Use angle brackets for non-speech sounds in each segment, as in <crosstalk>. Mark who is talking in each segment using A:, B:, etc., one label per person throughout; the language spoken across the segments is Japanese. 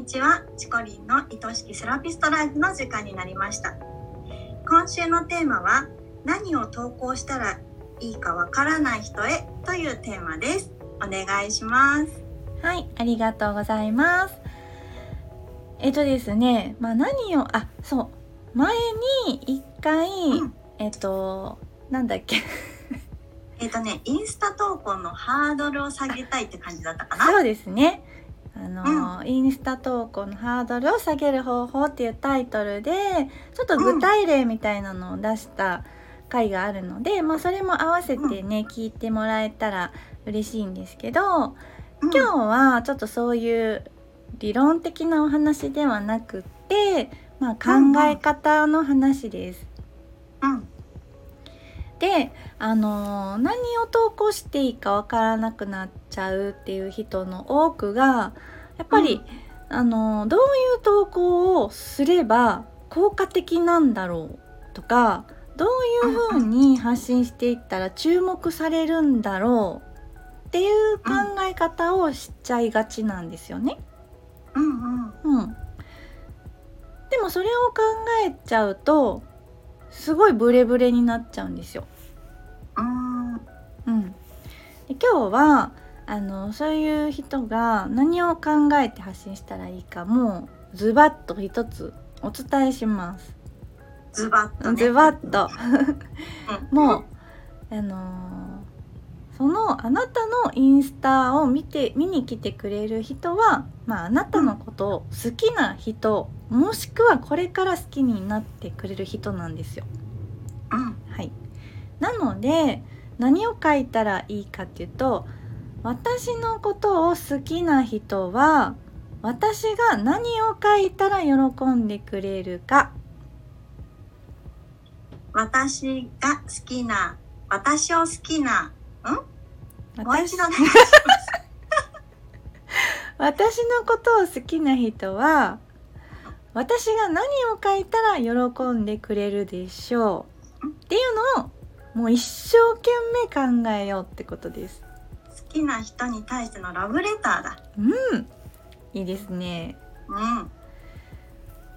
A: にちは。チコリンの愛しきセラピストライフの時間になりました。今週のテーマは何を投稿したらいいかわからない人へというテーマです。お願いします。
B: はいありがとうございます。えっとですねまあ何をあそう。前に一回、うん、えっとなんだっけ。
A: えっとねインスタ投稿のハードルを下げたいって感じだったかな。
B: そうですねあの、うん、インスタ投稿のハードルを下げる方法っていうタイトルでちょっと具体例みたいなのを出した回があるので、まあ、それも合わせてね、聞いてもらえたら嬉しいんですけど今日はちょっとそういう理論的なお話ではなくって、まあ、考え方の話です。
A: うん
B: であの何を投稿していいかわからなくなっちゃうっていう人の多くがやっぱり、うん、あのどういう投稿をすれば効果的なんだろうとかどういうふうに発信していったら注目されるんだろうっていう考え方をしちゃいがちなんですよね。
A: うんうん。うん、
B: でもそれを考えちゃうとすごいブレブレになっちゃうんですよ。うん、で今日はあのそういう人が何を考えて発信したらいいかもズバッと一つお伝えします。
A: ズバッと、
B: ね、ズバッと。<laughs> もうあのー、そのあなたのインスタを見て見に来てくれる人は、まあ、あなたのことを好きな人もしくはこれから好きになってくれる人なんですよ。
A: うん、
B: はい、なので何を書いたらいいかっていうと私のことを好きな人は私が何を書いたら喜んでくれるか。
A: 私が好きな私を好きな
B: ん？もう一度お願いします私のことを好きな人は私が何を書いたら喜んでくれるでしょう。っていうのをもう一生懸命考えようってことです。
A: 好きな人に対してのラブレターだ。
B: うん。いいですね。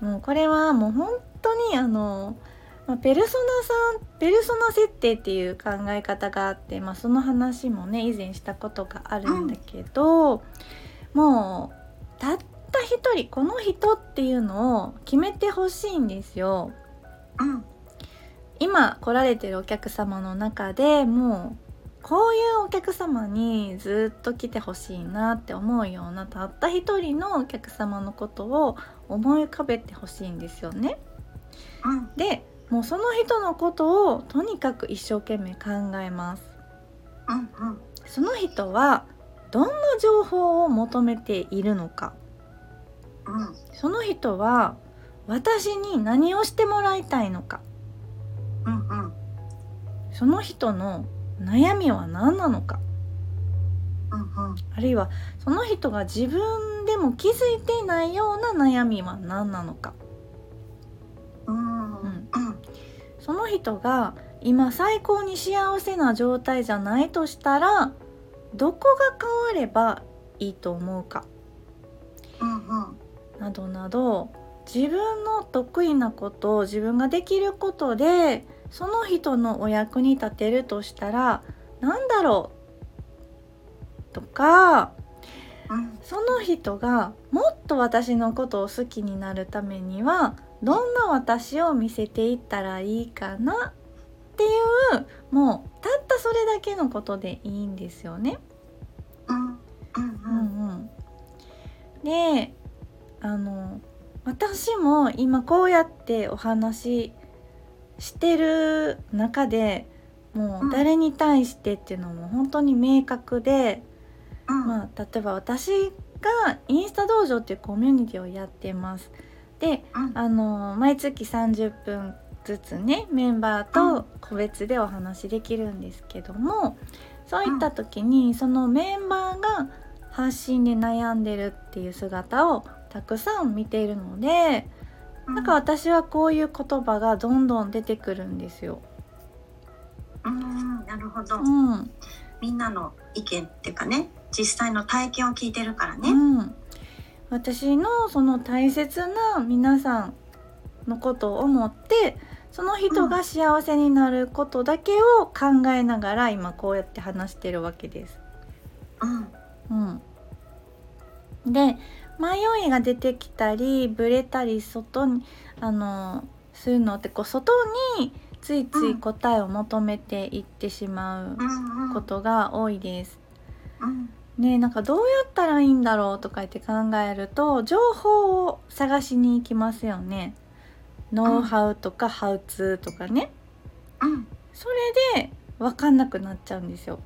A: う
B: ん。もうこれはもう本当にあのまあ、ペルソナさんペルソナ設定っていう考え方があって、まあ、その話もね以前したことがあるんだけど、うん、もうたった一人この人っていうのを決めてほしいんですよ。
A: うん、
B: 今来られてるお客様の中でもうこういうお客様にずっと来てほしいなって思うようなたった一人のお客様のことを思い浮かべてほしいんですよね。
A: うん、
B: でもうその人のことをとにかく一生懸命考えます。
A: うんうん、
B: その人はどんな情報を求めているのか、
A: うん、
B: その人は私に何をしてもらいたいのか、
A: うんうん、
B: その人の悩みは何なのか、
A: うんうん、
B: あるいはその人が自分でも気づいていないような悩みは何なのか、その人が今最高に幸せな状態じゃないとしたらどこが変わればいいと思うか、
A: うんうん、
B: などなど自分の得意なことを自分ができることでその人のお役に立てるとしたら何だろう？とか、
A: うん、
B: その人がもっと私のことを好きになるためにはどんな私を見せていったらいいかなっていうもうたったそれだけのことでいいんですよね。
A: うんうん
B: うんうん、であの私も今こうやってお話してる中でもう誰に対してっていうのも本当に明確で、
A: うん、
B: まあ、例えば私がインスタ道場っていうコミュニティをやってます。で、あの毎月30分ずつねメンバーと個別でお話できるんですけどもそういった時にそのメンバーが発信で悩んでるっていう姿をたくさん見ているのでなんか私はこういう言葉がどんどん出てくるんですよ。
A: うんなるほど、
B: うん、
A: みんなの意見っていうかね実際の体験を聞いてるからね。
B: うん私のその大切な皆さんのことを思ってその人が幸せになることだけを考えながら今こうやって話してるわけです。うん、うん、で迷いが出てきたりブレたり外にあのするのってこう外についつい答えを求めていってしまうことが多いです。ねなんかどうやったらいいんだろうとか言って考えると情報を探しに行きますよね。ノウハウとかハウツーとかね。うん、それで分かんなくなっちゃうんですよ。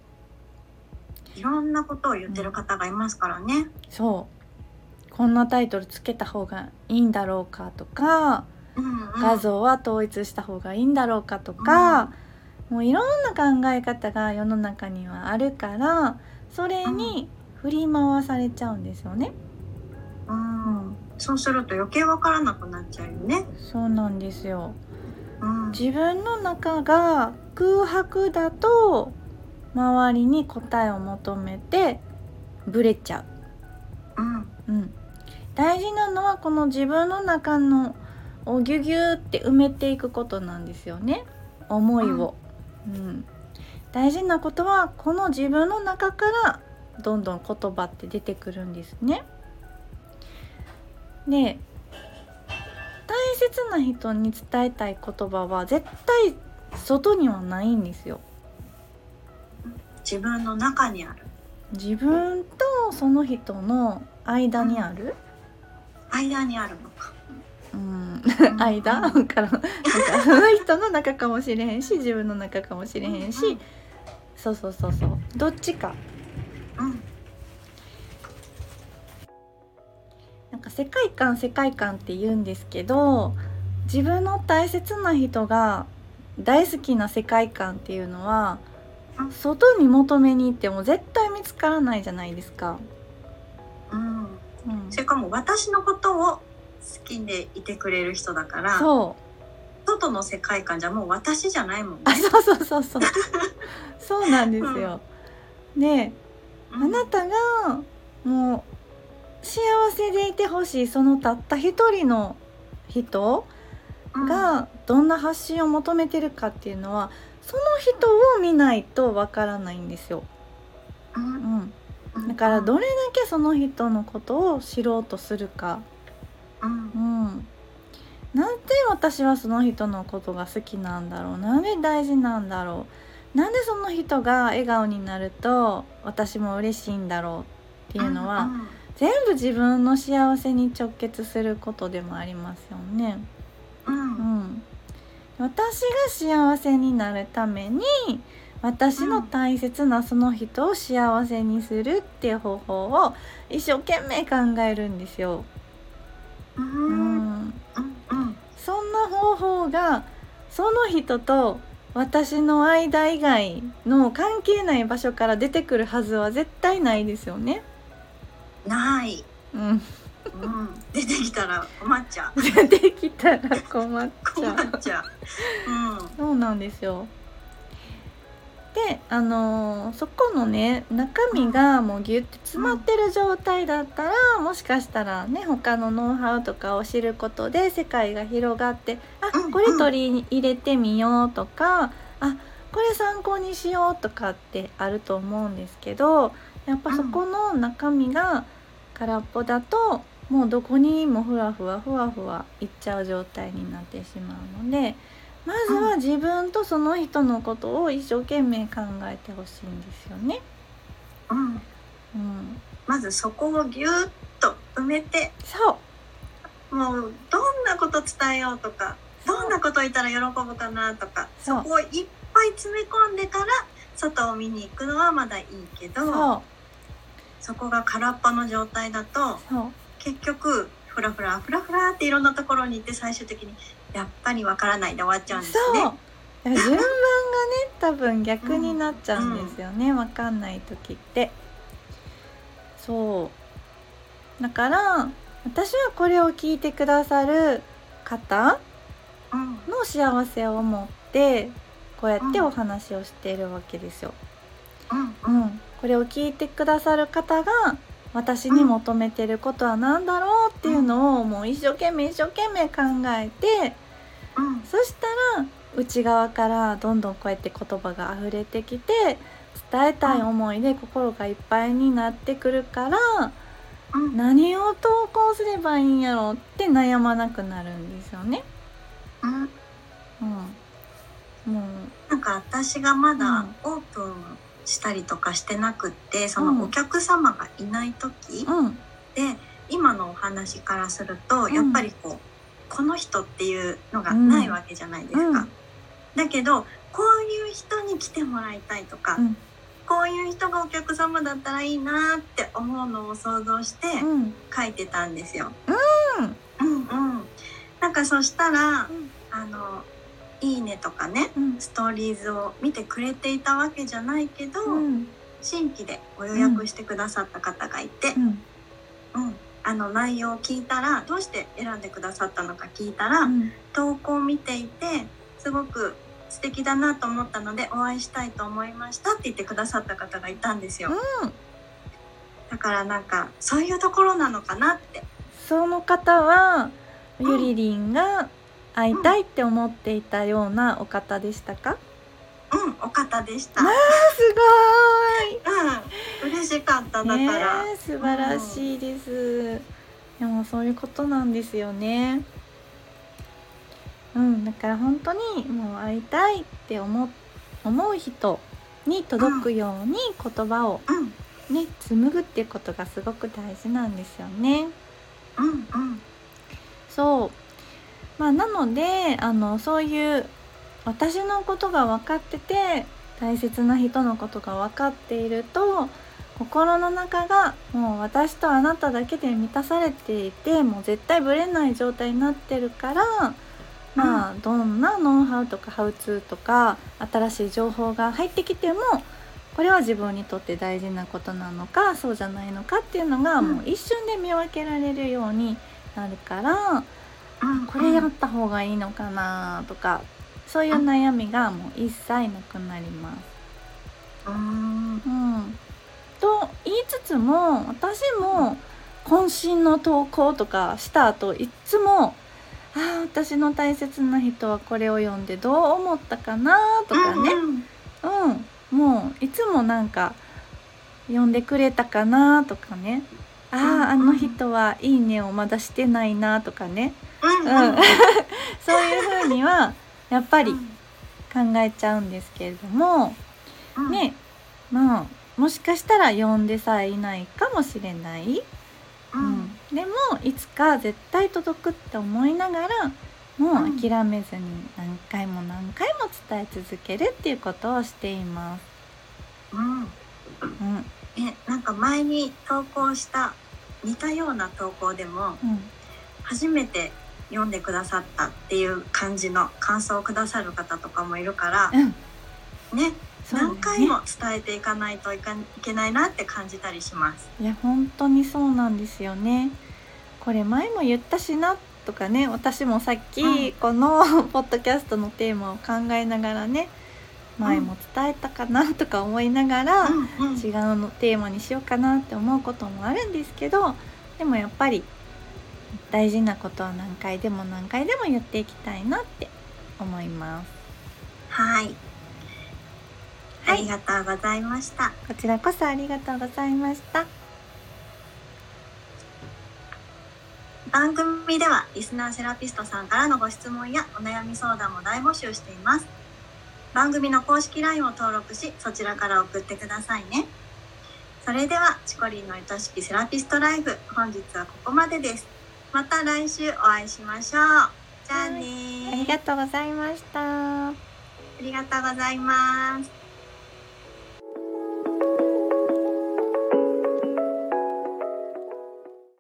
A: いろんなことを言ってる方がいますからね。うん、
B: そうこんなタイトルつけた方がいいんだろうかとか、うんうん、画像は統一した方がいいんだろうかとか、うん、もういろんな考え方が世の中にはあるからそれに振り回されちゃうんですよね。
A: うん、うん、そうすると余計わからなくなっちゃうよね。
B: そうなんですよ。うん、自分の中が空白だと周りに答えを求めてブレちゃう。うん、うん、大事なのはこの自分の中のをギュギュって埋めていくことなんですよね思いを、うん、うん、大事なことはこの自分の中からどんどん言葉って出てくるんですね。で大切な人に伝えたい言葉は絶対外にはないんですよ。
A: 自分の中にある。
B: 自分とその人の間にある、うん、
A: 間にあるのか。
B: うん。<laughs> 間？からなんかその人の中かもしれへんし自分の中かもしれへんし、そうそうそうそう。どっちか。うん。なんか世界観世界観って言うんですけど自分の大切な人が大好きな世界観っていうのは外に求めに行っても絶対見つからないじゃないですか。
A: うん、うん、それかも私のことを好きでいてくれる人だから
B: そう
A: 外の世界観じゃもう私じゃないもんね。
B: あそうそうそうそう。そうなんですよ。うん、で、あなたがもう幸せでいてほしいそのたった一人の人がどんな発信を求めてるかっていうのはその人を見ないとわからないんですよ。うん、だからどれだけその人のことを知ろうとするか。うん、なんで私はその人のことが好きなんだろう？なんで大事なんだろう？なんでその人が笑顔になると私も嬉しいんだろうっていうのは、全部自分の幸せに直結することでもありますよね。うん、うん、私が幸せになるために私の大切なその人を幸せにするっていう方法を一生懸命考えるんですよ。うん、方法がその人と私の間以外の関係ない場所から出てくるはずは絶対ないですよね。
A: ない。うん。うん、出てきたら困っちゃう。<laughs>
B: 出てきたら困っちゃう。<laughs>
A: 困っちゃう。
B: うん。そうなんですよ。であのー、そこのね中身がもうギュッて詰まってる状態だったら、うん、もしかしたらね他のノウハウとかを知ることで世界が広がってあこれ取り入れてみようとかあこれ参考にしようとかってあると思うんですけどやっぱそこの中身が空っぽだともうどこにもふわふわふわふわいっちゃう状態になってしまうので。まずは自分とその人のことを一生懸命考えてほしいんですよね。
A: うん、うん、まずそこをぎゅっと埋めて
B: そう。
A: もうどんなこと伝えようとかどんなこと言ったら喜ぶかなとかそこをいっぱい詰め込んでから外を見に行くのはまだいいけどそこが空っぽの状態だと結局フラフラフラフラっていろんなところに行って最終的にやっぱりわからないで終わっちゃうんですね。そう。
B: 順番がね <laughs> 多分逆になっちゃうんですよね、うん、わかんない時って。そう。だから私はこれを聞いてくださる方の幸せを思ってこうやってお話をしているわけですよ。うん、うん、これを聞いてくださる方が私に求めてることは何だろうっていうのをもう一生懸命一生懸命考えて、
A: うん、
B: そしたら内側からどんどんこうやって言葉が溢れてきて伝えたい思いで心がいっぱいになってくるから、うん、何を投稿すればいいんやろうって悩まなくなるんですよね。
A: うん、うん、
B: も
A: う。なんか私がまだオープンしたりとかしてなくってそのお客様がいない時、
B: うん、
A: で今のお話からすると、やっぱりこうこの人っていうのがないわけじゃないですか。だけどこういう人に来てもらいたいとか、こういう人がお客様だったらいいなって思うのを想像して書いてたんですよ。
B: うん、
A: うんうん。なんかそしたら、あのいいねとかね、ストーリーズを見てくれていたわけじゃないけど、新規でご予約してくださった方がいて、うん、あの内容を聞いたらどうして選んでくださったのか聞いたら、投稿を見ていてすごく素敵だなと思ったのでお会いしたいと思いましたって言ってくださった方がいたんですよ。
B: うん、
A: だからなんかそういうところなのかなって。
B: その方はゆりりんが会いたいって思っていたようなお方でしたか？
A: うん、お方でした。
B: あす
A: ごい。うん、嬉しかっただから。
B: ね、素晴らしいです。うん、でもそういうことなんですよね。うん、だから本当にもう会いたいって思思う人に届くように言葉をね、紡ぐっていうことがすごく大事なんですよね。まあなのであのそういう私のことが分かってて大切な人のことが分かっていると心の中がもう私とあなただけで満たされていてもう絶対ぶれない状態になってるからまあどんなノウハウとかハウツーとか新しい情報が入ってきてもこれは自分にとって大事なことなのかそうじゃないのかっていうのがもう一瞬で見分けられるようになるから、これやった方がいいのかなとかそういう悩みがもう一切なくなります。
A: うん、
B: と言いつつも私も渾身の投稿とかした後いつもあ私の大切な人はこれを読んでどう思ったかなとかね、うん、うん、もういつもなんか読んでくれたかなとかね。あああの人はいいねをまだしてないなとかね、
A: うん、うん、<laughs>
B: そういうふうにはやっぱり考えちゃうんですけれども、ねまあもしかしたら読んでさえいないかもしれない。うん、でもいつか絶対届くって思いながらもう諦めずに何回も何回も伝え続けるっていうことをしています。
A: うん、うん、えなんか前に投稿した似たような投稿でも、うん、初めて読んでくださったっていう感じの感想をくださる方とかもいるから、うん、ね何回も伝えていかないといけないなって感じたりします。
B: いや本当にそうなんですよね。これ前も言ったしなとかね私もさっきこの、うん、<laughs> ポッドキャストのテーマを考えながらね前も伝えたかなとか思いながら、うんうん、違うのテーマにしようかなって思うこともあるんですけどでもやっぱり大事なことは何回でも何回でも言っていきたいなって思います。
A: はいありがとうございました。
B: こちらこそありがとうございました。
A: 番組ではリスナーセラピストさんからのご質問やお悩み相談も大募集しています。番組の公式 LINE を登録し、そちらから送ってくださいね。それでは、チコリンの愛しきセラピストライフ、本日はここまでです。また来週お会いしましょう。じゃあね
B: ありがとうございました。
A: ありがとうございます。